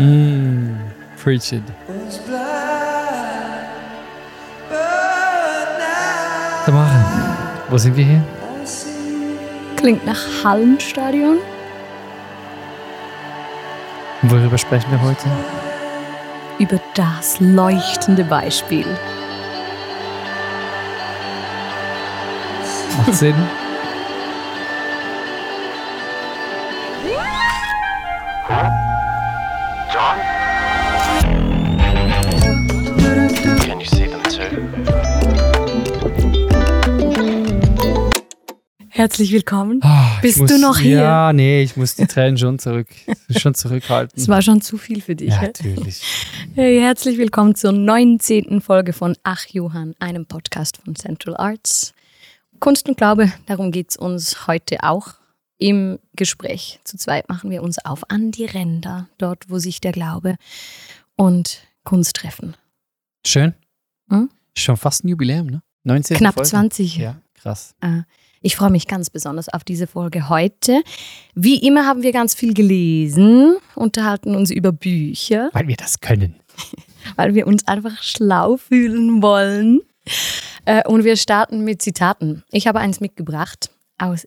Mm, preach it. Tamara, wo sind wir hier? Klingt nach Hallenstadion. Worüber sprechen wir heute? Über das leuchtende Beispiel. Macht Sinn? Herzlich willkommen. Ah, ich Bist muss, du noch hier? Ja, nee, ich muss die Tränen schon zurück, schon zurückhalten. Es war schon zu viel für dich. ja, natürlich. Hey, herzlich willkommen zur 19. Folge von Ach Johann, einem Podcast von Central Arts. Kunst und Glaube, darum geht es uns heute auch. Im Gespräch zu zweit machen wir uns auf an die Ränder, dort wo sich der Glaube und Kunst treffen. Schön. Hm? Schon fast ein Jubiläum, ne? 19. Knapp Folge. 20. Ja, krass. Äh, Ich freue mich ganz besonders auf diese Folge heute. Wie immer haben wir ganz viel gelesen, unterhalten uns über Bücher, Weil wir das können. weil wir uns einfach schlau fühlen wollen. Äh, Und wir starten mit Zitaten. Ich habe eins mitgebracht aus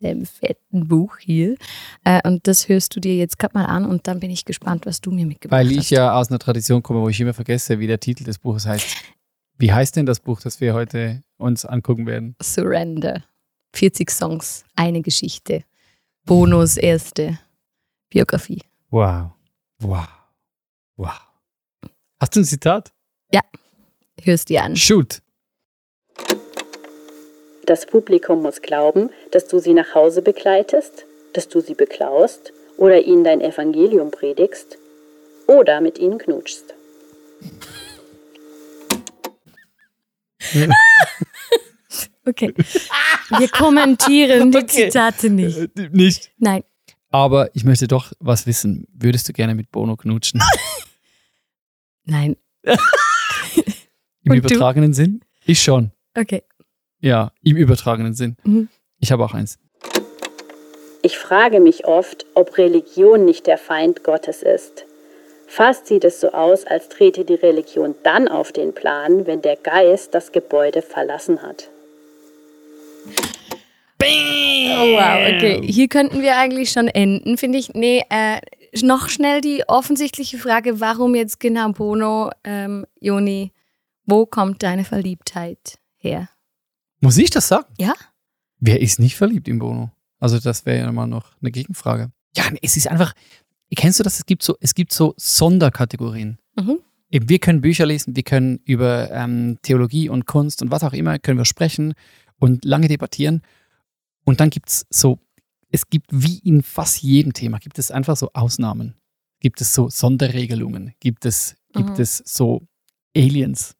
diesem fetten Buch hier. Äh, Und das hörst du dir jetzt gerade mal an und dann bin ich gespannt, was du mir mitgebracht Weil hast. ich ja aus einer Tradition komme, wo ich immer vergesse, wie der Titel des Buches heißt. Wie heißt denn das Buch, das wir heute uns angucken werden? Surrender. 40 Songs, eine Geschichte. Bonus, erste Biografie. Wow. Wow. Wow. Hast du ein Zitat? Hörst dir an. Shoot. Das Publikum muss glauben, dass du sie nach Hause begleitest, dass du sie beklaust oder ihnen dein Evangelium predigst oder mit ihnen knutschst. Okay. Wir kommentieren die Okay. Zitate nicht. Äh, nicht. Nein. Aber ich möchte doch was wissen. Würdest du gerne mit Bono knutschen? Nein. Im Und du? übertragenen Sinn? Ich schon. Okay. Ja, im übertragenen Sinn. Mhm. Ich habe auch eins. Ich frage mich oft, ob Religion nicht der Feind Gottes ist. Fast sieht es so aus, als trete die Religion dann auf den Plan, wenn der Geist das Gebäude verlassen hat. Oh, wow, okay. Hier könnten wir eigentlich schon enden, finde ich. Nee, äh, noch schnell die offensichtliche Frage, warum jetzt genau Bono, ähm, Joni, wo kommt deine Verliebtheit her? Muss ich das sagen? Ja? Wer ist nicht verliebt in Bono? Also das wäre ja mal noch eine Gegenfrage. Ja, es ist einfach, kennst du das? Es gibt so, es gibt so Sonderkategorien. Mhm. Eben, wir können Bücher lesen, wir können über ähm, Theologie und Kunst und was auch immer, können wir sprechen und lange debattieren. Und dann gibt es so, es gibt wie in fast jedem Thema, gibt es einfach so Ausnahmen. Gibt es so Sonderregelungen, gibt es, gibt Mhm. es so Aliens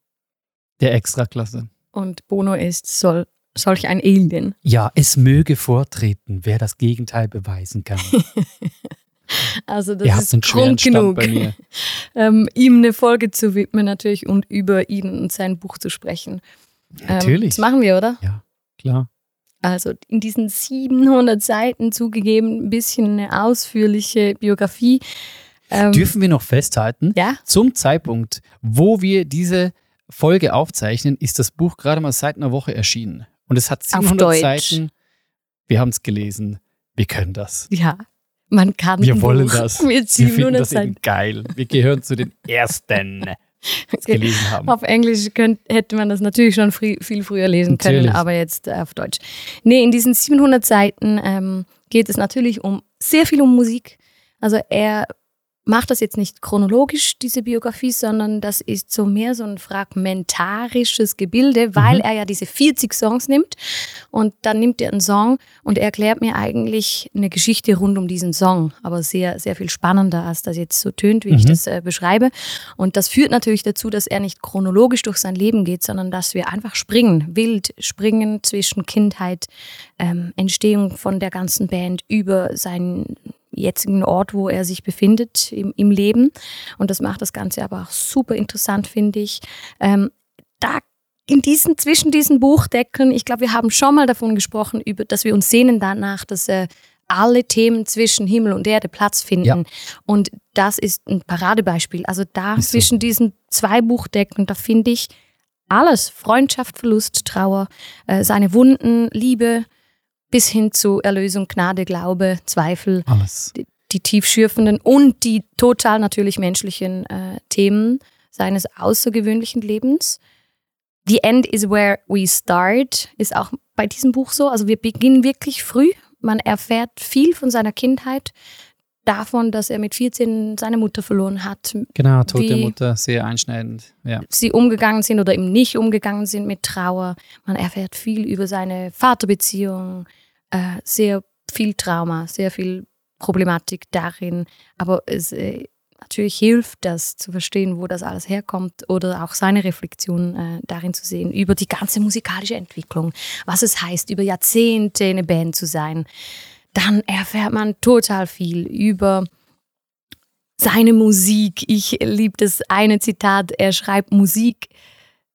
der Extraklasse. Und Bono ist soll, solch ein Alien. Ja, es möge vortreten, wer das Gegenteil beweisen kann. Also das hat ist Grund genug, bei mir. ähm, ihm eine Folge zu widmen natürlich und über ihn und sein Buch zu sprechen. Ähm, Natürlich. das machen wir, oder? Ja, klar. Also in diesen 700 Seiten zugegeben, ein bisschen eine ausführliche Biografie. Ähm, Dürfen wir noch festhalten, ja, zum Zeitpunkt, wo wir diese Folge aufzeichnen, ist das Buch gerade mal seit einer Woche erschienen. Und es hat Auf 700 Deutsch. Seiten. Wir haben es gelesen. Wir können das. ja. Man kann Wir wollen Buch das. mit Wir finden 700 das geil. Wir gehören zu den Ersten. gelesen haben. Auf Englisch könnt, hätte man das natürlich schon frü viel früher lesen können, Natürlich. aber jetzt äh, auf Deutsch. Nee, in diesen 700 Seiten ähm, geht es natürlich um sehr viel um Musik. Also er macht das jetzt nicht chronologisch, diese Biografie, sondern das ist so mehr so ein fragmentarisches Gebilde, weil Mhm. er ja diese 40 Songs nimmt und dann nimmt er einen Song und er erklärt mir eigentlich eine Geschichte rund um diesen Song, aber sehr, sehr viel spannender, als das jetzt so tönt, wie ich Mhm. das äh, beschreibe. Und das führt natürlich dazu, dass er nicht chronologisch durch sein Leben geht, sondern dass wir einfach springen, wild springen zwischen Kindheit, ähm, Entstehung von der ganzen Band über seinen jetzigen Ort, wo er sich befindet im, im Leben. Und das macht das Ganze aber auch super interessant, finde ich. Ähm, da in diesen, zwischen diesen Buchdeckeln, ich glaube, wir haben schon mal davon gesprochen, über, dass wir uns sehnen danach, dass äh, alle Themen zwischen Himmel und Erde Platz finden. Ja. Und das ist ein Paradebeispiel. Also da so. zwischen diesen zwei Buchdecken, da finde ich alles. Freundschaft, Verlust, Trauer, äh, seine Wunden, Liebe, bis hin zu Erlösung, Gnade, Glaube, Zweifel, Alles. die, die tiefschürfenden und die total natürlich menschlichen äh, Themen seines außergewöhnlichen Lebens. The End is where we start ist auch bei diesem Buch so. Also wir beginnen wirklich früh. Man erfährt viel von seiner Kindheit, davon, dass er mit 14 seine Mutter verloren hat, Genau, tote Mutter, sehr einschneidend. Ja. sie umgegangen sind oder eben nicht umgegangen sind mit Trauer. Man erfährt viel über seine Vaterbeziehung, äh, sehr viel Trauma, sehr viel Problematik darin. Aber es äh, natürlich hilft das zu verstehen, wo das alles herkommt oder auch seine Reflexion äh, darin zu sehen über die ganze musikalische Entwicklung, was es heißt, über Jahrzehnte eine Band zu sein. Dann erfährt man total viel über seine Musik. Ich liebe das eine Zitat, er schreibt Musik,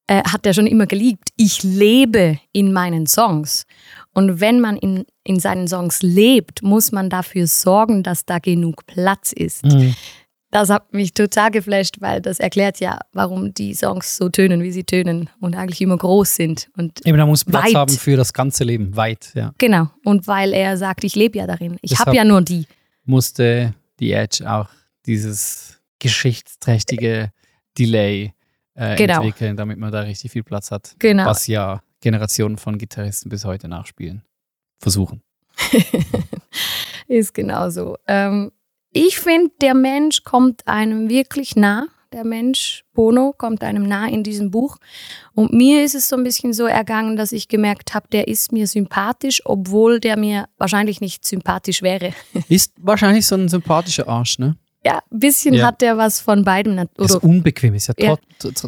äh, hat er schon immer geliebt. Ich lebe in meinen Songs. Und wenn man in, in seinen Songs lebt, muss man dafür sorgen, dass da genug Platz ist. Mhm. Das hat mich total geflasht, weil das erklärt ja, warum die Songs so tönen, wie sie tönen und eigentlich immer groß sind. Und Eben, da muss Platz Weit. haben für das ganze Leben, weit, ja. genau, und weil er sagt, ich lebe ja darin. Ich habe ja nur die. Musste die Edge auch dieses geschichtsträchtige Delay äh, Genau. entwickeln, damit man da richtig viel Platz hat. Genau. Was ja Generationen von Gitarristen bis heute nachspielen. Versuchen. Ist genauso. Ähm, ich finde, der Mensch kommt einem wirklich nah. Der Mensch, Bono, kommt einem nah in diesem Buch. Und mir ist es so ein bisschen so ergangen, dass ich gemerkt habe, der ist mir sympathisch, obwohl der mir wahrscheinlich nicht sympathisch wäre. Ist wahrscheinlich so ein sympathischer Arsch, ne? Ja, ein bisschen Ja. hat der was von beidem. nat- Ist unbequem, ist ja, Ja.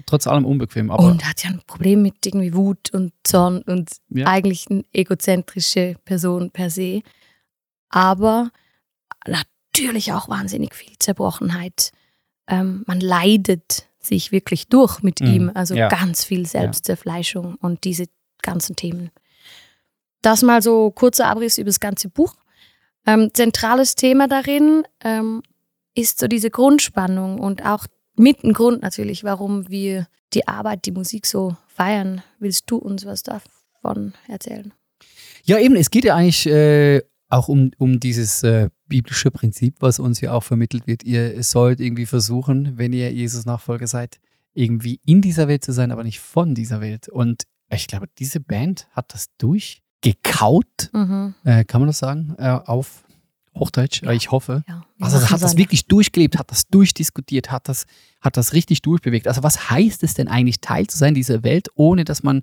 Trotz, allem unbequem. Aber und hat ja ein Problem mit irgendwie Wut und Zorn und Ja. eigentlich eine egozentrische Person per se. Aber natürlich auch wahnsinnig viel Zerbrochenheit. Ähm, man leidet sich wirklich durch mit Mhm. ihm. Also ganz viel Selbstzerfleischung und diese ganzen Themen. Das mal so kurzer Abriss über das ganze Buch. Ähm, zentrales Thema darin ähm, ist so diese Grundspannung und auch mit ein Grund natürlich, warum wir die Arbeit, die Musik so feiern. Willst du uns was davon erzählen? Ja, eben, es geht ja eigentlich äh, auch um, um dieses äh, biblische Prinzip, was uns ja auch vermittelt wird. Ihr sollt irgendwie versuchen, wenn ihr Jesus Nachfolger seid, irgendwie in dieser Welt zu sein, aber nicht von dieser Welt. Und ich glaube, diese Band hat das durchgekaut, Mhm. äh, kann man das sagen, äh, auf Hochdeutsch, Ja. äh, ich hoffe. Ja, Also hat das wirklich durchgelebt, hat das durchdiskutiert, hat das, hat das richtig durchbewegt. Also was heißt es denn eigentlich, Teil zu sein dieser Welt, ohne dass man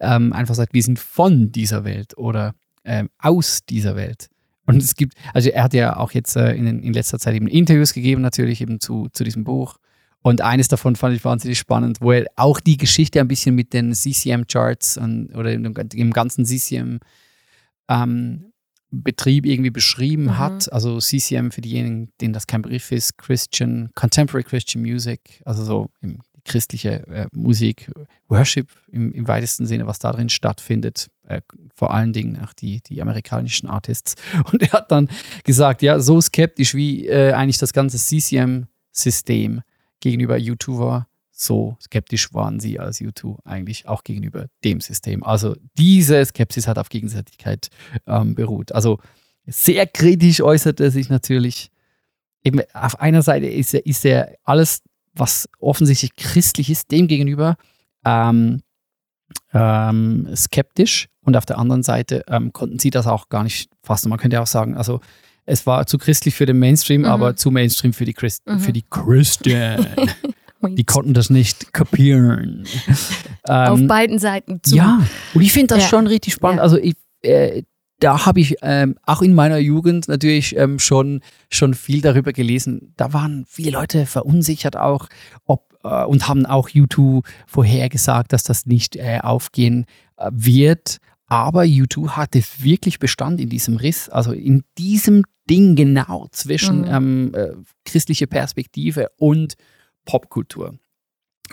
ähm, einfach sagt, wir sind von dieser Welt oder ähm, aus dieser Welt. Und es gibt, also er hat ja auch jetzt äh, in, in letzter Zeit eben Interviews gegeben, natürlich eben zu, zu diesem Buch. Und eines davon fand ich wahnsinnig spannend, wo er auch die Geschichte ein bisschen mit den CCM-Charts oder im, im ganzen CCM ähm, Betrieb irgendwie beschrieben Mhm. hat. Also CCM für diejenigen, denen das kein Begriff ist, Christian, Contemporary Christian Music, also so christliche äh, Musik, Worship im, im weitesten Sinne, was da drin stattfindet, äh, vor allen Dingen auch die, die amerikanischen Artists. Und er hat dann gesagt, ja, so skeptisch wie äh, eigentlich das ganze CCM-System gegenüber U2 war, so skeptisch waren sie als U2 eigentlich auch gegenüber dem System. Also diese Skepsis hat auf Gegenseitigkeit ähm, beruht. Also sehr kritisch äußert er sich natürlich. Eben auf einer Seite ist er, ist er alles, was offensichtlich christlich ist, dem gegenüber ähm, ähm, skeptisch und auf der anderen Seite ähm, konnten sie das auch gar nicht fassen. Man könnte auch sagen, also es war zu christlich für den Mainstream, Mhm. aber zu Mainstream für die, Christ Mhm. für die Christen. Die konnten das nicht kapieren. Auf Ähm, beiden Seiten zu. ja, und ich finde das Ja. schon richtig spannend. Ja. Also ich, äh, da habe ich ähm, auch in meiner Jugend natürlich ähm, schon, schon viel darüber gelesen. Da waren viele Leute verunsichert auch ob, äh, und haben auch U2 vorhergesagt, dass das nicht äh, aufgehen äh, wird. Aber U2 hatte wirklich Bestand in diesem Riss, also in diesem Ding genau zwischen Mhm. ähm, äh, christliche Perspektive und Popkultur.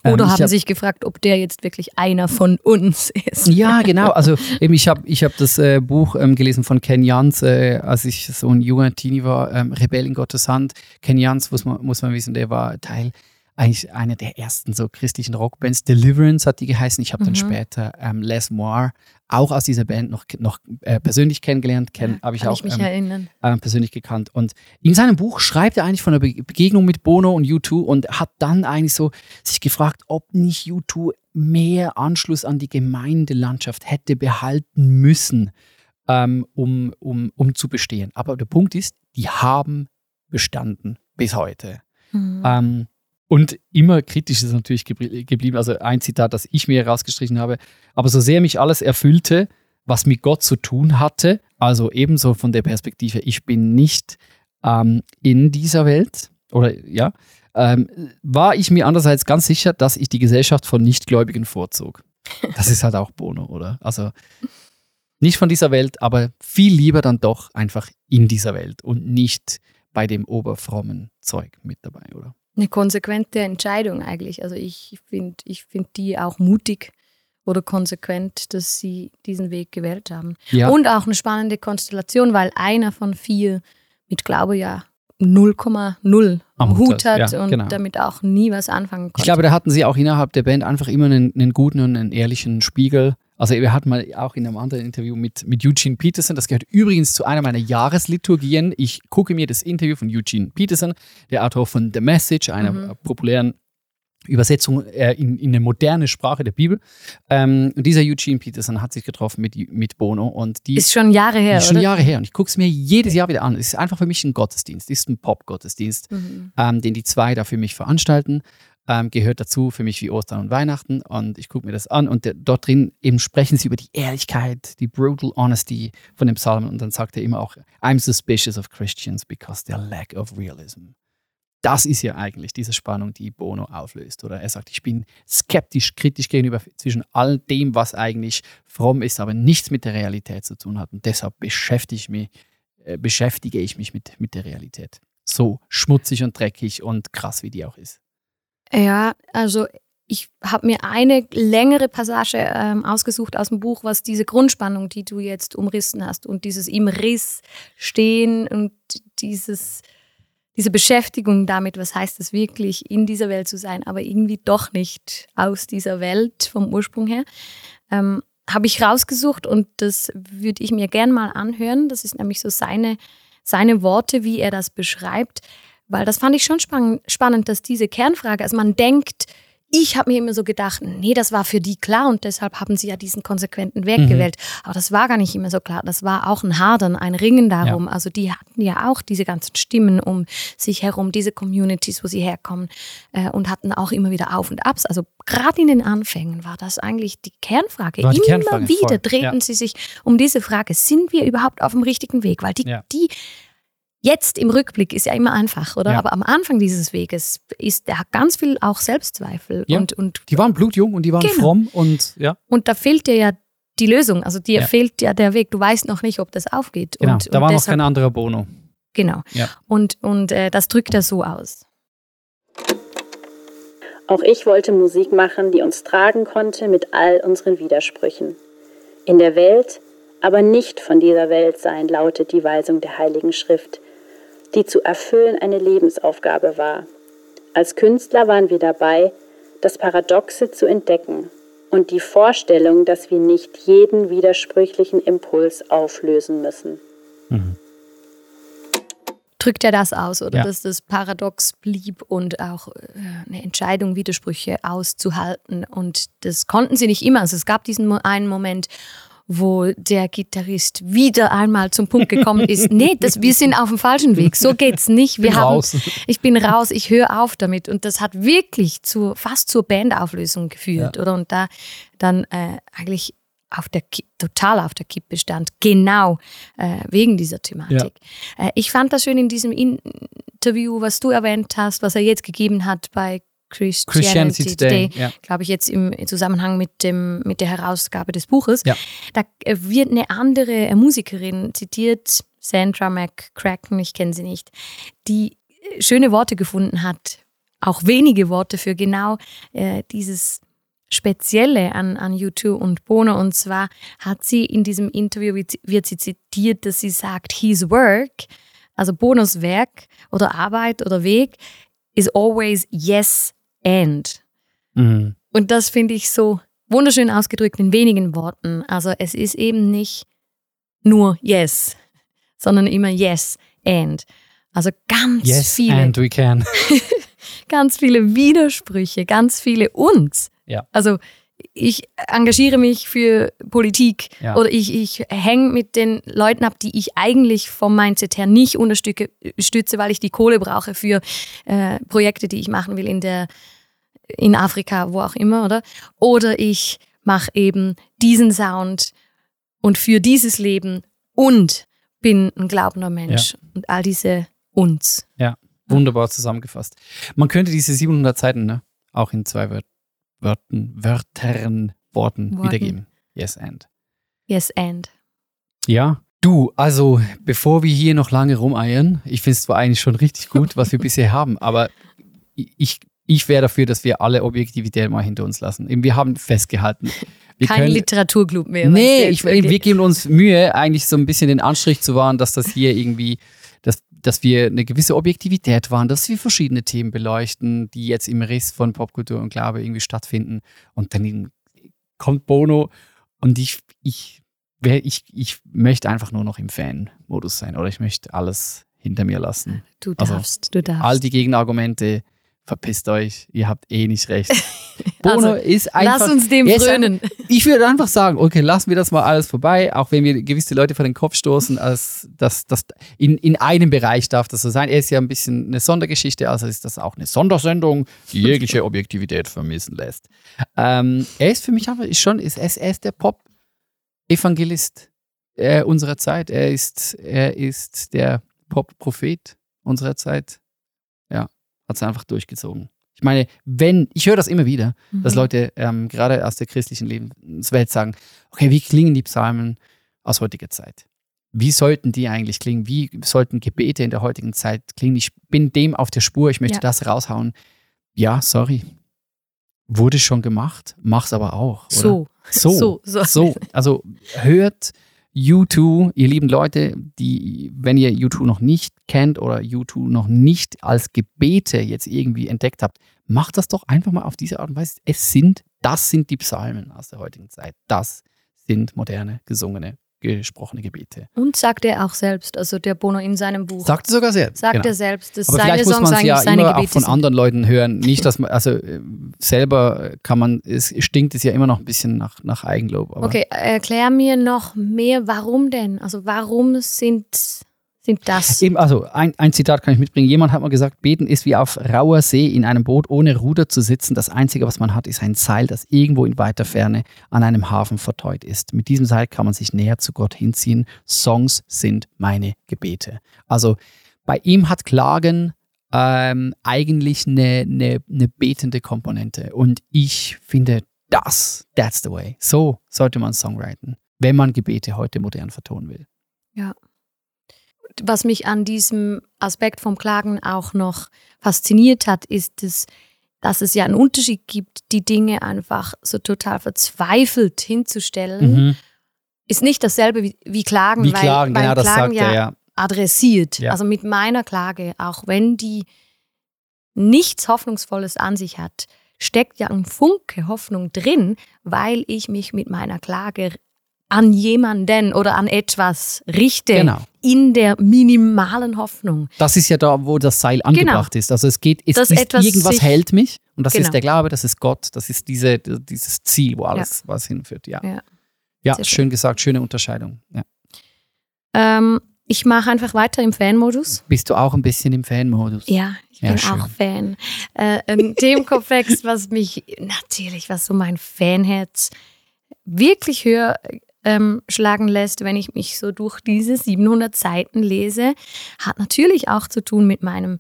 Ähm, Oder ich haben hab- sich gefragt, ob der jetzt wirklich einer von uns ist. Ja, genau. Also eben, ich habe ich hab das äh, Buch ähm, gelesen von Ken Jans, äh, als ich so ein junger Teenie war, ähm, Rebell in Gottes Hand. Ken Jans, muss man, muss man wissen, der war Teil eigentlich einer der ersten so christlichen Rockbands. Deliverance hat die geheißen. Ich habe dann Mhm. später ähm, Les Moir auch aus dieser Band noch, noch äh, persönlich kennengelernt. Kenn, habe ich auch ich mich ähm, erinnern. äh, persönlich gekannt. Und in seinem Buch schreibt er eigentlich von der Be Begegnung mit Bono und U2 und hat dann eigentlich so sich gefragt, ob nicht U2 mehr Anschluss an die Gemeindelandschaft hätte behalten müssen, ähm, um, um, um zu bestehen. Aber der Punkt ist, die haben bestanden bis heute. Mhm. Ähm, und immer kritisch ist es natürlich gebl- geblieben. Also ein Zitat, das ich mir herausgestrichen habe. Aber so sehr mich alles erfüllte, was mit Gott zu tun hatte, also ebenso von der Perspektive, ich bin nicht ähm, in dieser Welt, oder ja, ähm, war ich mir andererseits ganz sicher, dass ich die Gesellschaft von Nichtgläubigen vorzog. Das ist halt auch Bono, oder? Also nicht von dieser Welt, aber viel lieber dann doch einfach in dieser Welt und nicht bei dem oberfrommen Zeug mit dabei, oder? Eine konsequente Entscheidung eigentlich. Also ich finde ich find die auch mutig oder konsequent, dass sie diesen Weg gewählt haben. Ja, Und auch eine spannende Konstellation, weil einer von vier mit Glaube ja 0,0 am Hut hat ja, und genau. damit auch nie was anfangen konnte. Ich glaube, da hatten sie auch innerhalb der Band einfach immer einen, einen guten und einen ehrlichen Spiegel. Also wir hatten mal auch in einem anderen Interview mit, mit Eugene Peterson, das gehört übrigens zu einer meiner Jahresliturgien. Ich gucke mir das Interview von Eugene Peterson, der Autor von The Message, einer Mhm. populären Übersetzung äh, in, in eine moderne Sprache der Bibel. Ähm, und dieser Eugene Peterson hat sich getroffen mit, mit Bono und die ist schon Jahre her, ist schon oder? Jahre her und ich gucke es mir jedes Jahr wieder an. Es ist einfach für mich ein Gottesdienst, es ist ein Pop-Gottesdienst Mhm. ähm, den die zwei da für mich veranstalten. Ähm, gehört dazu für mich wie Ostern und Weihnachten. Und ich gucke mir das an und der, dort drin eben sprechen sie über die Ehrlichkeit, die brutal honesty von dem Psalm. Und dann sagt er immer auch, I'm suspicious of Christians because their lack of realism. Das ist ja eigentlich diese Spannung, die Bono auflöst. Oder er sagt, ich bin skeptisch, kritisch gegenüber zwischen all dem, was eigentlich fromm ist, aber nichts mit der Realität zu tun hat. Und deshalb beschäftige ich mich, äh, beschäftige ich mich mit, mit der Realität. So schmutzig und dreckig und krass, wie die auch ist. Ja, also ich habe mir eine längere Passage ähm, ausgesucht aus dem Buch, was diese Grundspannung, die du jetzt umrissen hast und dieses im Riss stehen und dieses, diese Beschäftigung damit, was heißt es wirklich, in dieser Welt zu sein, aber irgendwie doch nicht aus dieser Welt vom Ursprung her, ähm, habe ich rausgesucht und das würde ich mir gern mal anhören. Das ist nämlich so seine, seine Worte, wie er das beschreibt. Weil das fand ich schon spann spannend, dass diese Kernfrage, also man denkt, ich habe mir immer so gedacht, nee, das war für die klar und deshalb haben sie ja diesen konsequenten Weg Mhm. gewählt. Aber das war gar nicht immer so klar. Das war auch ein Hadern, ein Ringen darum. Also die hatten ja auch diese ganzen Stimmen um sich herum, diese Communities, wo sie herkommen äh, und hatten auch immer wieder Auf und Abs. Also gerade in den Anfängen war das eigentlich die Kernfrage. Die immer Kernfrage, wieder voll. drehten Ja. sie sich um diese Frage, sind wir überhaupt auf dem richtigen Weg? Weil die, Ja. die Jetzt im Rückblick ist ja immer einfach, oder? Ja. Aber am Anfang dieses Weges ist da ganz viel auch Selbstzweifel Ja. und, und, Die waren blutjung und die waren Genau. fromm und ja, und da fehlt dir ja die Lösung. Also dir Ja. fehlt ja der Weg. Du weißt noch nicht, ob das aufgeht. genau. Und, da und war noch deshalb, kein anderer Bono. Genau. Ja. Und, und äh, das drückt er so aus. Auch ich wollte Musik machen, die uns tragen konnte mit all unseren Widersprüchen. In der Welt, aber nicht von dieser Welt sein, lautet die Weisung der Heiligen Schrift, die zu erfüllen eine Lebensaufgabe war. Als Künstler waren wir dabei, das Paradoxe zu entdecken und die Vorstellung, dass wir nicht jeden widersprüchlichen Impuls auflösen müssen. Drückt er das aus, oder Ja. dass das paradox blieb und auch äh, eine Entscheidung, Widersprüche auszuhalten. Und das konnten sie nicht immer. Also es gab diesen einen Moment, wo der Gitarrist wieder einmal zum Punkt gekommen ist, nee, das, wir sind auf dem falschen Weg, so geht's nicht. Wir Bin haben, raus. Ich bin raus, ich höre auf damit. Und das hat wirklich zu, fast zur Bandauflösung geführt, oder? Und da dann äh, eigentlich auf der total auf der Kippe stand, genau äh, wegen dieser Thematik. Äh, ich fand das schön in diesem Interview, was du erwähnt hast, was er jetzt gegeben hat bei Christianity, Christianity Today, Today, ja. glaube ich, jetzt im Zusammenhang mit, dem, mit der Herausgabe des Buches. Ja. Da wird eine andere äh, Musikerin zitiert, Sandra McCracken, ich kenne sie nicht, die äh, schöne Worte gefunden hat, auch wenige Worte für genau äh, dieses Spezielle an, an U2 und Bono. Und zwar hat sie in diesem Interview, wird sie zitiert, dass sie sagt, his work, also Bonos Werk oder Arbeit oder Weg, is always yes and. Mhm. Und das finde ich so wunderschön ausgedrückt in wenigen Worten. Also es ist eben nicht nur yes, sondern immer yes and. Also ganz Yes, viele, and we can. ganz viele Widersprüche, ganz viele uns. Ja. Also ich engagiere mich für Politik Ja. oder ich, ich hänge mit den Leuten ab, die ich eigentlich vom Mindset her nicht unterstütze, weil ich die Kohle brauche für äh, Projekte, die ich machen will in der in Afrika, wo auch immer, oder? Oder ich mache eben diesen Sound und für dieses Leben und bin ein glaubender Mensch und all diese uns. Wunderbar zusammengefasst. Man könnte diese 700 Seiten ne, auch in zwei Wör Wörtern, Wörtern, Worten, Worten. wiedergeben. Yes, and. Yes and. Ja. Du, also bevor wir hier noch lange rumeiern, ich finde es zwar eigentlich schon richtig gut, was wir bisher haben, aber ich, ich wäre dafür, dass wir alle Objektivität mal hinter uns lassen. Eben, Wir haben festgehalten. Wir Kein können- Literaturclub mehr. Nee, ich, wir geben uns Mühe, eigentlich so ein bisschen den Anstrich zu wahren, dass das hier irgendwie, dass, wir eine gewisse Objektivität wahren, dass wir verschiedene Themen beleuchten, die jetzt im Riss von Popkultur und Glaube irgendwie stattfinden. Und dann kommt Bono und ich, ich, ich, ich möchte einfach nur noch im Fan-Modus sein oder ich möchte alles hinter mir lassen. Du Also, darfst, du darfst. All die Gegenargumente, verpisst euch, ihr habt eh nicht recht. Bono Also, ist einfach. Lass uns dem frönen. ich würde einfach sagen, okay, lassen wir das mal alles vorbei, auch wenn wir gewisse Leute vor den Kopf stoßen, als das, das in, in einem Bereich darf das so sein. Er ist ja ein bisschen eine Sondergeschichte, also ist das auch eine Sondersendung, die jegliche Objektivität vermissen lässt. Ähm, er ist für mich einfach ist schon, ist, er ist, er ist der Pop-Evangelist äh, unserer Zeit. Er ist, er ist der Pop-Prophet unserer Zeit. Ja, hat es einfach durchgezogen. Ich meine, wenn, ich höre das immer wieder, dass Mhm. Leute ähm, gerade aus der christlichen Lebenswelt sagen, okay, wie klingen die Psalmen aus heutiger Zeit? Wie sollten die eigentlich klingen? Wie sollten Gebete in der heutigen Zeit klingen? Ich bin dem auf der Spur, ich möchte Ja. das raushauen. Ja, sorry. Wurde schon gemacht, mach's aber auch. So. So, So, so, so. Also hört U2, ihr lieben Leute, die, wenn ihr U2 noch nicht kennt oder U2 noch nicht als Gebete jetzt irgendwie entdeckt habt, macht das doch einfach mal auf diese Art und Weise. Es sind, das sind die Psalmen aus der heutigen Zeit. Das sind moderne, gesungene, gesprochene Gebete. Und sagt er auch selbst, also der Bono in seinem Buch. Sagt er sogar selbst. sagt genau. er selbst, dass Aber seine muss Songs es eigentlich ja seine immer auch Gebete von sind. anderen Leuten hören. Nicht, dass man, also äh, selber kann man, es stinkt es ja immer noch ein bisschen nach, nach Eigenlob. Okay, erklär mir noch mehr, warum denn? Also warum sind, sind das? Eben, also ein, ein Zitat kann ich mitbringen. Jemand hat mal gesagt, beten ist wie auf rauer See in einem Boot ohne Ruder zu sitzen. Das Einzige, was man hat, ist ein Seil, das irgendwo in weiter Ferne an einem Hafen verteut ist. Mit diesem Seil kann man sich näher zu Gott hinziehen. Songs sind meine Gebete. Also bei ihm hat Klagen ähm, eigentlich eine, eine, eine betende Komponente. Und ich finde, das, that's the way. So sollte man Songwriten, wenn man Gebete heute modern vertonen will. Was mich an diesem Aspekt vom Klagen auch noch fasziniert hat, ist, dass, dass es ja einen Unterschied gibt, die Dinge einfach so total verzweifelt hinzustellen. Mhm. Ist nicht dasselbe wie, wie Klagen, Wie weil, Klagen, weil genau, das Klagen ja er, ja. adressiert. Ja. Also mit meiner Klage, auch wenn die nichts Hoffnungsvolles an sich hat, steckt ja ein Funke Hoffnung drin, weil ich mich mit meiner Klage an jemanden oder an etwas richte, Genau. in der minimalen Hoffnung. Das ist ja da, wo das Seil angebracht ist. Also es geht, es Dass ist etwas irgendwas hält mich und das Genau. ist der Glaube, das ist Gott, das ist diese, dieses Ziel, wo alles was hinführt. Ja, Ja. ja Sehr schön gesagt, schöne Unterscheidung. Ja. Ähm, ich mache einfach weiter im Fan-Modus. Bist du auch ein bisschen im Fan-Modus? Ja, ich Ja, bin schön. auch Fan. Äh, ein Themenkomplex, was mich natürlich, was so mein Fanherz wirklich höher ähm, schlagen lässt, wenn ich mich so durch diese 700 Seiten lese, hat natürlich auch zu tun mit meinem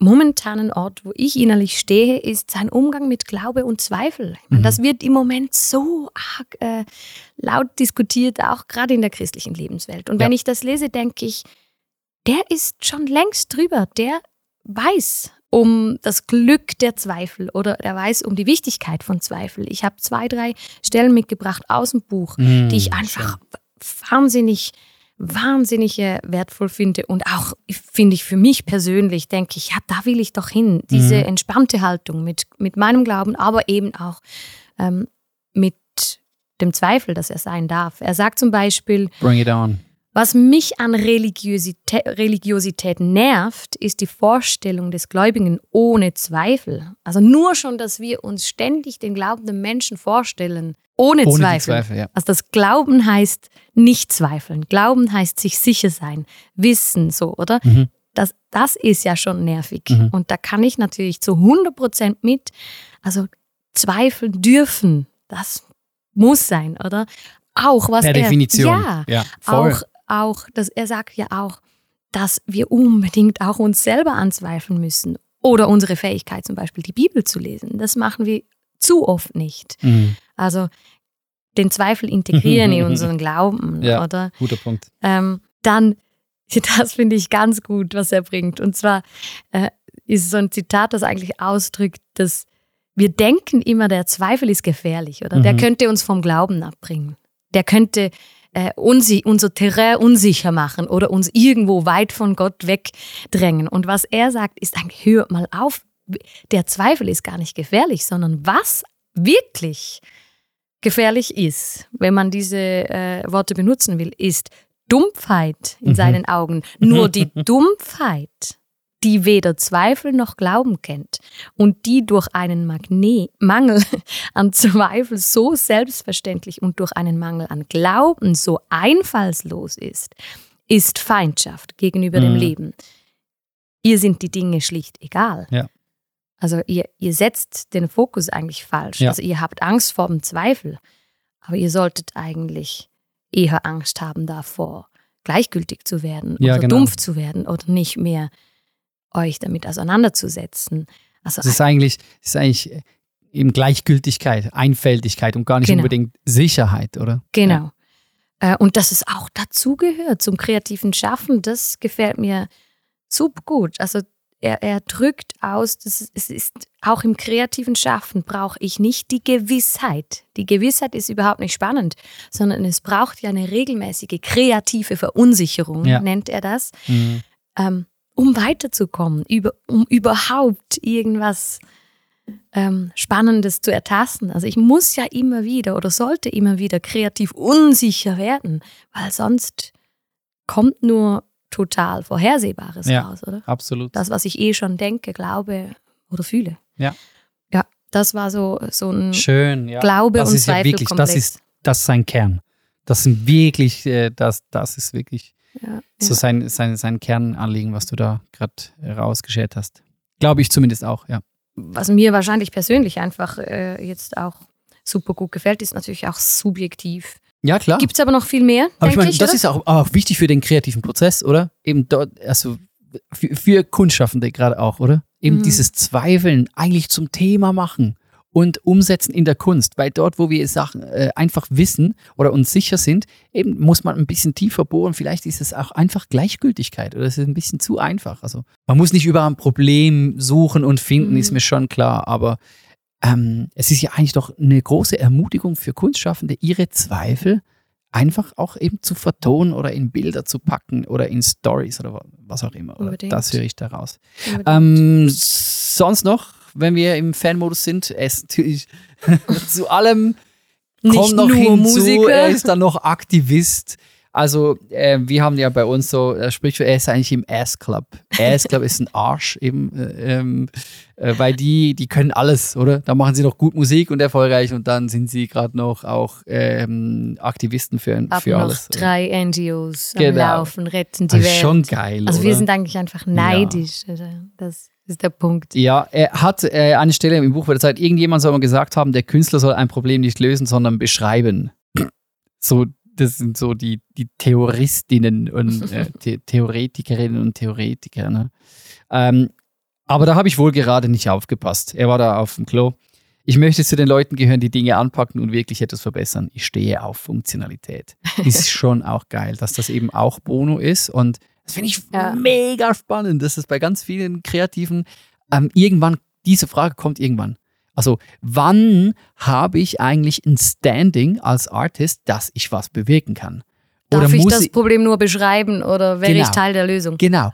momentanen Ort, wo ich innerlich stehe, ist sein Umgang mit Glaube und Zweifel. Meine, Mhm. Das wird im Moment so arg äh, laut diskutiert, auch gerade in der christlichen Lebenswelt. Und wenn Ja. ich das lese, denke ich, der ist schon längst drüber. Der weiß, um das Glück der Zweifel oder er weiß um die Wichtigkeit von Zweifel. Ich habe zwei, drei Stellen mitgebracht aus dem Buch, Mm, die ich einfach wahnsinnig, wahnsinnig äh, wertvoll finde und auch finde ich für mich persönlich, denke ich, ja, da will ich doch hin. Diese Mhm. entspannte Haltung mit, mit meinem Glauben, aber eben auch ähm, mit dem Zweifel, dass er sein darf. Er sagt zum Beispiel, Bring it on. Was mich an Religiosität, Religiosität nervt, ist die Vorstellung des Gläubigen ohne Zweifel. Also nur schon, dass wir uns ständig den glaubenden Menschen vorstellen, ohne, Ohne Zweifel. Zweifel, ja. Also das Glauben heißt nicht zweifeln. Glauben heißt sich sicher sein, wissen, so, oder? Mhm. Das, das ist ja schon nervig. Mhm. Und da kann ich natürlich zu 100 Prozent mit. Also zweifeln dürfen, das muss sein, oder? Auch was Per er, Definition. Ja, ja auch, auch, dass er sagt ja auch, dass wir unbedingt auch uns selber anzweifeln müssen. Oder unsere Fähigkeit, zum Beispiel die Bibel zu lesen. Das machen wir zu oft nicht. Mhm. Also den Zweifel integrieren in unseren Glauben, Ja. oder? Guter Punkt. Ähm, dann, das finde ich ganz gut, was er bringt. Und zwar äh, ist so ein Zitat, das eigentlich ausdrückt, dass wir denken immer, der Zweifel ist gefährlich, oder? Der Mhm. könnte uns vom Glauben abbringen. Der könnte äh, unser Terrain unsicher machen oder uns irgendwo weit von Gott wegdrängen. Und was er sagt, ist eigentlich, hör mal auf, der Zweifel ist gar nicht gefährlich, sondern was wirklich gefährlich ist, wenn man diese äh, Worte benutzen will, ist Dumpfheit in Mhm. seinen Augen. Nur die Dumpfheit, die weder Zweifel noch Glauben kennt und die durch einen Magne Mangel an Zweifel so selbstverständlich und durch einen Mangel an Glauben so einfallslos ist, ist Feindschaft gegenüber dem Mhm. Leben. Ihr sind die Dinge schlicht egal. Ja. Also ihr, ihr setzt den Fokus eigentlich falsch. Ja. Also ihr habt Angst vor dem Zweifel, aber ihr solltet eigentlich eher Angst haben davor, gleichgültig zu werden Ja, oder genau. dumpf zu werden oder nicht mehr euch damit auseinanderzusetzen. Also Es ist eigentlich, ist eigentlich eben Gleichgültigkeit, Einfältigkeit und gar nicht Genau. unbedingt Sicherheit, oder? Genau. Äh, Und dass es auch dazugehört zum kreativen Schaffen, das gefällt mir super gut. Also er, er drückt aus, dass es- es ist auch im kreativen Schaffen brauche ich nicht die Gewissheit. Die Gewissheit ist überhaupt nicht spannend, sondern es braucht ja eine regelmäßige kreative Verunsicherung, Ja. nennt er das, Mhm. ähm, um weiterzukommen, über, um überhaupt irgendwas ähm, Spannendes zu ertasten. Also ich muss ja immer wieder oder sollte immer wieder kreativ unsicher werden, weil sonst kommt nur total Vorhersehbares Ja. raus, oder? Absolut. Das, was ich eh schon denke, glaube oder fühle. Ja. Ja, das war so, so ein Schön, ja. Glaube das und ist ja wirklich, Zweifelkomplex. das ist, das ist sein Kern. Das sind wirklich, äh, das, das ist wirklich ja, so sein, sein, sein Kernanliegen, was du da gerade rausgeschert hast. Glaube ich zumindest auch, ja. was mir wahrscheinlich persönlich einfach äh, jetzt auch super gut gefällt, ist natürlich auch subjektiv. Ja, klar. Gibt es aber noch viel mehr, Aber ich meine, das oder? ist auch, auch wichtig für den kreativen Prozess, oder? Eben dort, also für, für Kunstschaffende gerade auch, oder? Eben Mhm. dieses Zweifeln eigentlich zum Thema machen und umsetzen in der Kunst, weil dort, wo wir Sachen äh, einfach wissen oder uns sicher sind, eben muss man ein bisschen tiefer bohren. Vielleicht ist es auch einfach Gleichgültigkeit oder es ist ein bisschen zu einfach. Also man muss nicht überall ein Problem suchen und finden, Mhm. ist mir schon klar, aber ähm, es ist ja eigentlich doch eine große Ermutigung für Kunstschaffende, ihre Zweifel einfach auch eben zu vertonen oder in Bilder zu packen oder in Stories oder wa- was auch immer. Oder? Das höre ich daraus. Ähm, sonst noch, wenn wir im Fanmodus sind, er ist natürlich zu allem kommt Nicht noch nur hinzu, Musiker. er ist dann noch Aktivist. Also äh, wir haben ja bei uns so, er spricht, er ist eigentlich im Ass Club. Ass Club ist ein Arsch eben, äh, ähm, äh, weil die, die können alles, oder? Da machen sie noch gut Musik und erfolgreich und dann sind sie gerade noch auch ähm, Aktivisten für, Ab für noch alles. oder? drei NGOs am Genau. Laufen, retten die Also Welt. schon geil, also wir oder? sind eigentlich einfach neidisch. Oder? Das ist der Punkt. Ja, er hat äh, eine Stelle im Buch, wo er sagt, irgendjemand soll mal gesagt haben, der Künstler soll ein Problem nicht lösen, sondern beschreiben. So, das sind so die, die Theoristinnen und äh, The Theoretikerinnen und Theoretiker. Ne? Ähm, aber da habe ich wohl gerade nicht aufgepasst. Er war da auf dem Klo. Ich möchte zu den Leuten gehören, die Dinge anpacken und wirklich etwas verbessern. Ich stehe auf Funktionalität. Ist schon auch geil, dass das eben auch Bono ist. Und das finde ich Ja. mega spannend, dass es bei ganz vielen Kreativen ähm, irgendwann, diese Frage kommt irgendwann. Also, wann habe ich eigentlich ein Standing als Artist, dass ich was bewirken kann? Darf ich das Problem nur beschreiben oder wäre Genau. ich Teil der Lösung? Genau.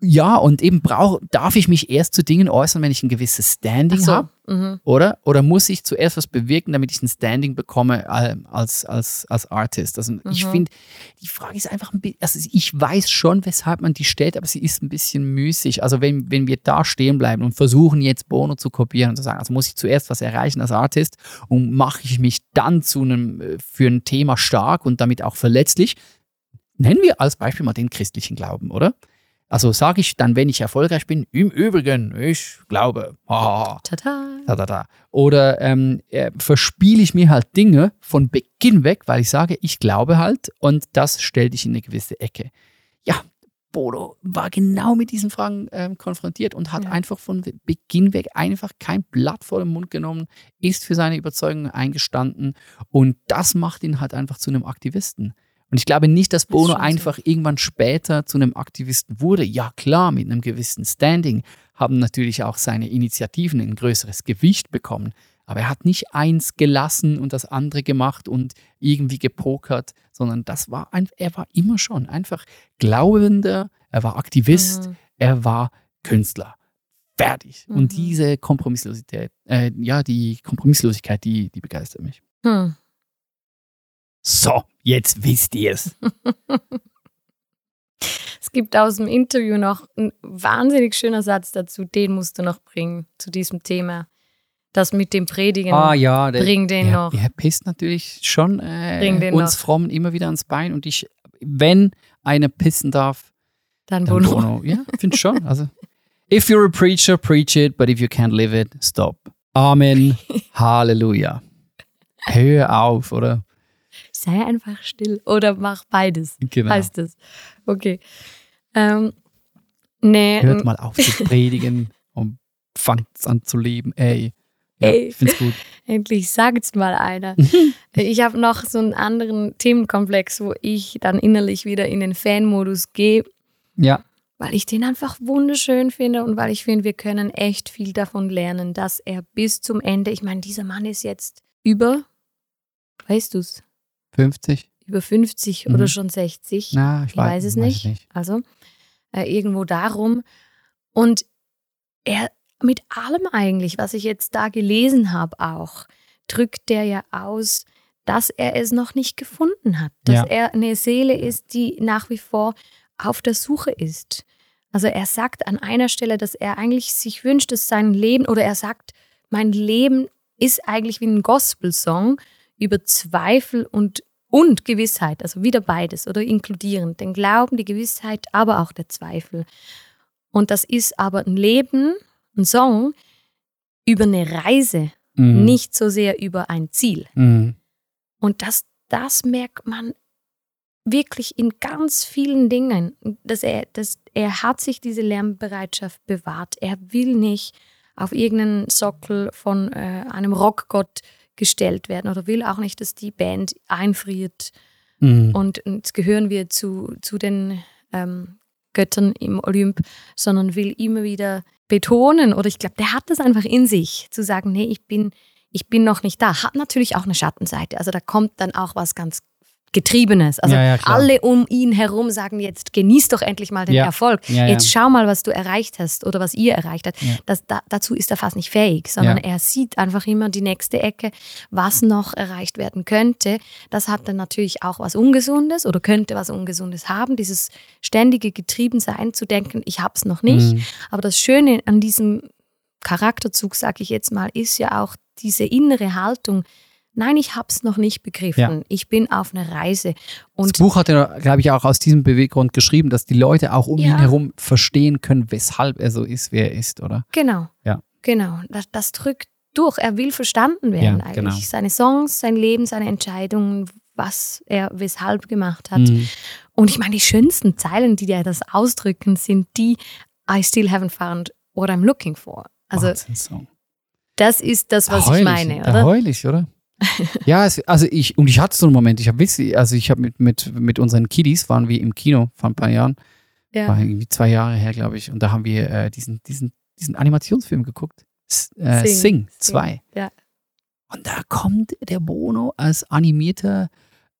Ja, und eben brauch, darf ich mich erst zu Dingen äußern, wenn ich ein gewisses Standing so. habe, Mhm. oder? Oder muss ich zuerst was bewirken, damit ich ein Standing bekomme äh, als, als, als Artist? Also ich Mhm. finde, die Frage ist einfach ein bisschen, also ich weiß schon, weshalb man die stellt, aber sie ist ein bisschen müßig. Also wenn, wenn wir da stehen bleiben und versuchen jetzt Bono zu kopieren und zu sagen, also muss ich zuerst was erreichen als Artist und mache ich mich dann zu einem, äh, für ein Thema stark und damit auch verletzlich, nennen wir als Beispiel mal den christlichen Glauben, oder? Also sage ich dann, wenn ich erfolgreich bin, im Übrigen, ich glaube, haha, Tata. da, da, da. Oder ähm, äh, verspiele ich mir halt Dinge von Beginn weg, weil ich sage, ich glaube halt und das stellt dich in eine gewisse Ecke. Ja, Bodo war genau mit diesen Fragen ähm, konfrontiert und hat Ja. einfach von Beginn weg einfach kein Blatt vor den Mund genommen, ist für seine Überzeugungen eingestanden und das macht ihn halt einfach zu einem Aktivisten. Und ich glaube nicht, dass Bono so. einfach irgendwann später zu einem Aktivisten wurde. Ja klar, mit einem gewissen Standing haben natürlich auch seine Initiativen ein größeres Gewicht bekommen. Aber er hat nicht eins gelassen und das andere gemacht und irgendwie gepokert, sondern das war ein, er war immer schon einfach Glaubender, er war Aktivist, Mhm. er war Künstler. Fertig. Mhm. Und diese Kompromisslosigkeit, äh, ja, die Kompromisslosigkeit, die, die begeistert mich. Hm. So, jetzt wisst ihr es. Es gibt aus dem Interview noch einen wahnsinnig schöner Satz dazu, den musst du noch bringen zu diesem Thema. Das mit dem Predigen. Ah, ja, der, Bring den er, noch. Er pisst natürlich schon Bring äh, den uns noch. Frommen immer wieder ans Bein. Und ich, wenn einer pissen darf, Dann dann Bono. Bono. Ja, finde schon. Also, if you're a preacher, preach it, but if you can't live it, stop. Amen. Halleluja. Hör auf, oder? Sei einfach still oder mach beides, Genau. heißt es. Okay. Ähm, nee, Hört mal auf zu predigen und fangt an zu leben. Ey. Ja, Ey. Ich find's gut. Endlich sagt's mal einer. ich habe noch so einen anderen Themenkomplex, wo ich dann innerlich wieder in den Fan-Modus gehe, Ja. weil ich den einfach wunderschön finde und weil ich finde, wir können echt viel davon lernen, dass er bis zum Ende, ich meine, dieser Mann ist jetzt über, weißt du's, 50? über 50 Mhm. oder schon 60. Na, ich, Ich weiß es nicht. Also äh, irgendwo darum. Und er mit allem eigentlich, was ich jetzt da gelesen habe, auch drückt der ja aus, dass er es noch nicht gefunden hat, dass Ja. er eine Seele ist, die nach wie vor auf der Suche ist. Also er sagt an einer Stelle, dass er eigentlich sich wünscht, dass sein Leben oder er sagt, mein Leben ist eigentlich wie ein Gospel-Song über Zweifel und und Gewissheit, also wieder beides oder inkludierend, den Glauben, die Gewissheit, aber auch der Zweifel. Und das ist aber ein Leben, ein Song über eine Reise, Mhm. nicht so sehr über ein Ziel. Mhm. Und das, das merkt man wirklich in ganz vielen Dingen, dass er, dass er hat sich diese Lernbereitschaft bewahrt. Er will nicht auf irgendeinen Sockel von äh, einem Rockgott gestellt werden oder will auch nicht, dass die Band einfriert Mhm. und jetzt gehören wir zu, zu den ähm, Göttern im Olymp, sondern will immer wieder betonen, oder ich glaube, der hat das einfach in sich, zu sagen, nee, ich bin, ich bin noch nicht da. Hat natürlich auch eine Schattenseite. Also da kommt dann auch was ganz Getriebenes. Also Ja, ja, alle um ihn herum sagen jetzt, genieß doch endlich mal den Ja. Erfolg. Jetzt schau mal, was du erreicht hast oder was ihr erreicht habt. Das, da, dazu ist er fast nicht fähig, sondern er sieht einfach immer die nächste Ecke, was noch erreicht werden könnte. Das hat dann natürlich auch was Ungesundes oder könnte was Ungesundes haben, dieses ständige Getriebensein zu denken, ich hab's noch nicht. Mhm. Aber das Schöne an diesem Charakterzug, sage ich jetzt mal, ist ja auch diese innere Haltung. Nein, ich hab's noch nicht begriffen. Ja. Ich bin auf einer Reise. Das Und Buch hat er, glaube ich, auch aus diesem Beweggrund geschrieben, dass die Leute auch um Ja. ihn herum verstehen können, weshalb er so ist, wie er ist, oder? Genau. Ja. Genau. Das, das drückt durch. Er will verstanden werden Ja, eigentlich. genau. Seine Songs, sein Leben, seine Entscheidungen, was er weshalb gemacht hat. Mhm. Und ich meine, die schönsten Zeilen, die ja das ausdrücken, sind die I still haven't found what I'm looking for. Also das ist das, was ich Erheulich, meine, oder? Erheulich, oder? ja, es, also ich, und ich hatte so einen Moment, ich habe also ich habe mit, mit, mit unseren Kiddies, waren wir im Kino vor ein paar Jahren, war Ja. irgendwie zwei Jahre her, glaube ich, und da haben wir äh, diesen, diesen, diesen Animationsfilm geguckt. S äh, Sing. Sing 2. Ja. Und da kommt der Bono als animierter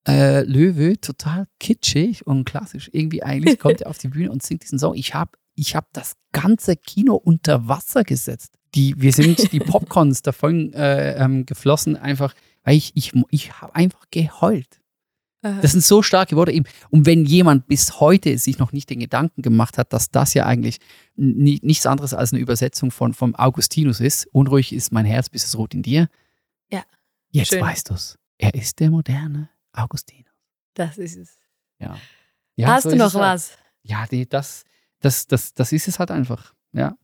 äh, Löwe, total kitschig und klassisch. Irgendwie eigentlich kommt er auf die Bühne und singt diesen Song. Ich habe ich hab das ganze Kino unter Wasser gesetzt. Die, wir sind die Popcorns davon äh, ähm, geflossen, einfach, weil ich, ich, ich habe einfach geheult. Das sind so starke Worte eben. Und wenn jemand bis heute sich noch nicht den Gedanken gemacht hat, dass das ja eigentlich ni nichts anderes als eine Übersetzung von, vom Augustinus ist, unruhig ist mein Herz, bis es ruht in dir. Ja. Jetzt Schön. weißt du's. Er ist der moderne Augustinus. Das ist es. Ja. ja Hast so du noch es halt. was? Ja, nee, das, das, das, das ist es halt einfach. Ja.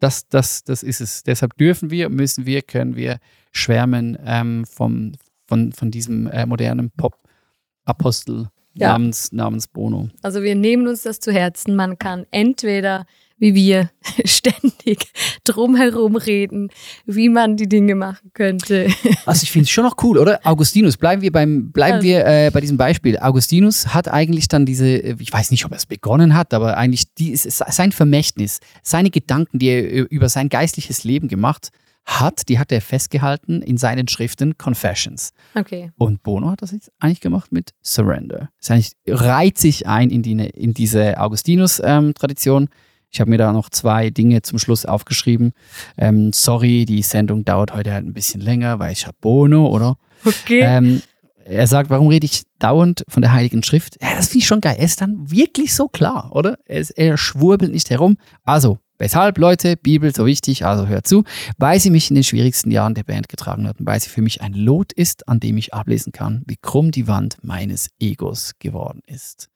Das, das, das ist es. Deshalb dürfen wir, müssen wir, können wir schwärmen ähm, vom, von, von diesem äh, modernen Pop-Apostel Ja. namens, namens Bono. Also wir nehmen uns das zu Herzen. Man kann entweder, wie wir, ständig drumherum reden, wie man die Dinge machen könnte. Also ich finde es schon noch cool, oder? Augustinus, bleiben wir beim, bleiben wir äh, bei diesem Beispiel. Augustinus hat eigentlich dann diese, äh, ich weiß nicht, ob er es begonnen hat, aber eigentlich die, sein Vermächtnis, seine Gedanken, die er über sein geistliches Leben gemacht hat, die hat er festgehalten in seinen Schriften Confessions. Okay. Und Bono hat das jetzt eigentlich gemacht mit Surrender. Das eigentlich reiht sich ein in, die, in diese Augustinus-Tradition. Ich habe mir da noch zwei Dinge zum Schluss aufgeschrieben. Ähm, sorry, die Sendung dauert heute halt ein bisschen länger, weil ich habe Bono, oder? Okay. Ähm, er sagt, warum rede ich dauernd von der Heiligen Schrift? Ja, das finde ich schon geil. Er ist dann wirklich so klar, oder? Er, ist, er schwurbelt nicht herum. Also, weshalb, Leute, Bibel so wichtig? Also hört zu. Weil sie mich in den schwierigsten Jahren der Band getragen hat und weil sie für mich ein Lot ist, an dem ich ablesen kann, wie krumm die Wand meines Egos geworden ist.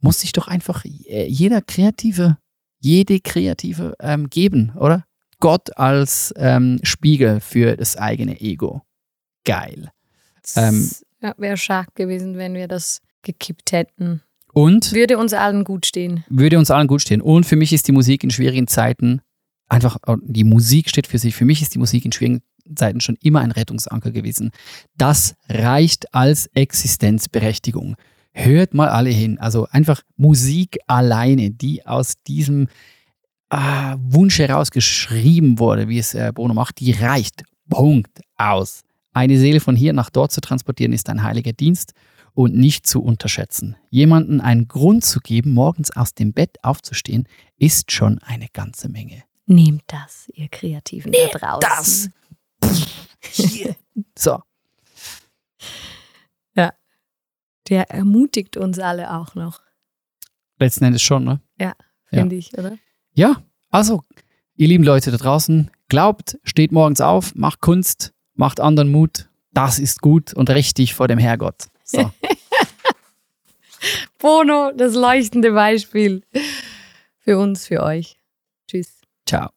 Muss sich doch einfach äh, jeder Kreative, jede Kreative ähm, geben, oder? Gott als ähm, Spiegel für das eigene Ego. Geil. ähm, ja, wäre stark gewesen, wenn wir das gekippt hätten. Und Würde uns allen gut stehen. würde uns allen gut stehen. Und für mich ist die Musik in schwierigen Zeiten einfach, die Musik steht für sich. Für mich ist die Musik in schwierigen Zeiten schon immer ein Rettungsanker gewesen. Das reicht als Existenzberechtigung. Hört mal alle hin. Also einfach Musik alleine, die aus diesem ah, Wunsch heraus geschrieben wurde, wie es äh, Bono macht, die reicht. Punkt aus. Eine Seele von hier nach dort zu transportieren, ist ein heiliger Dienst und nicht zu unterschätzen. Jemanden einen Grund zu geben, morgens aus dem Bett aufzustehen, ist schon eine ganze Menge. Nehmt das, ihr Kreativen da draußen. das. Hier. So, Der ermutigt uns alle auch noch, letzten Endes schon, ne? finde ich, oder? Ja, also, ihr lieben Leute da draußen, glaubt, steht morgens auf, macht Kunst, macht anderen Mut. Das ist gut und richtig vor dem Herrgott. So. Bono, das leuchtende Beispiel. Für uns, für euch. Tschüss. Ciao.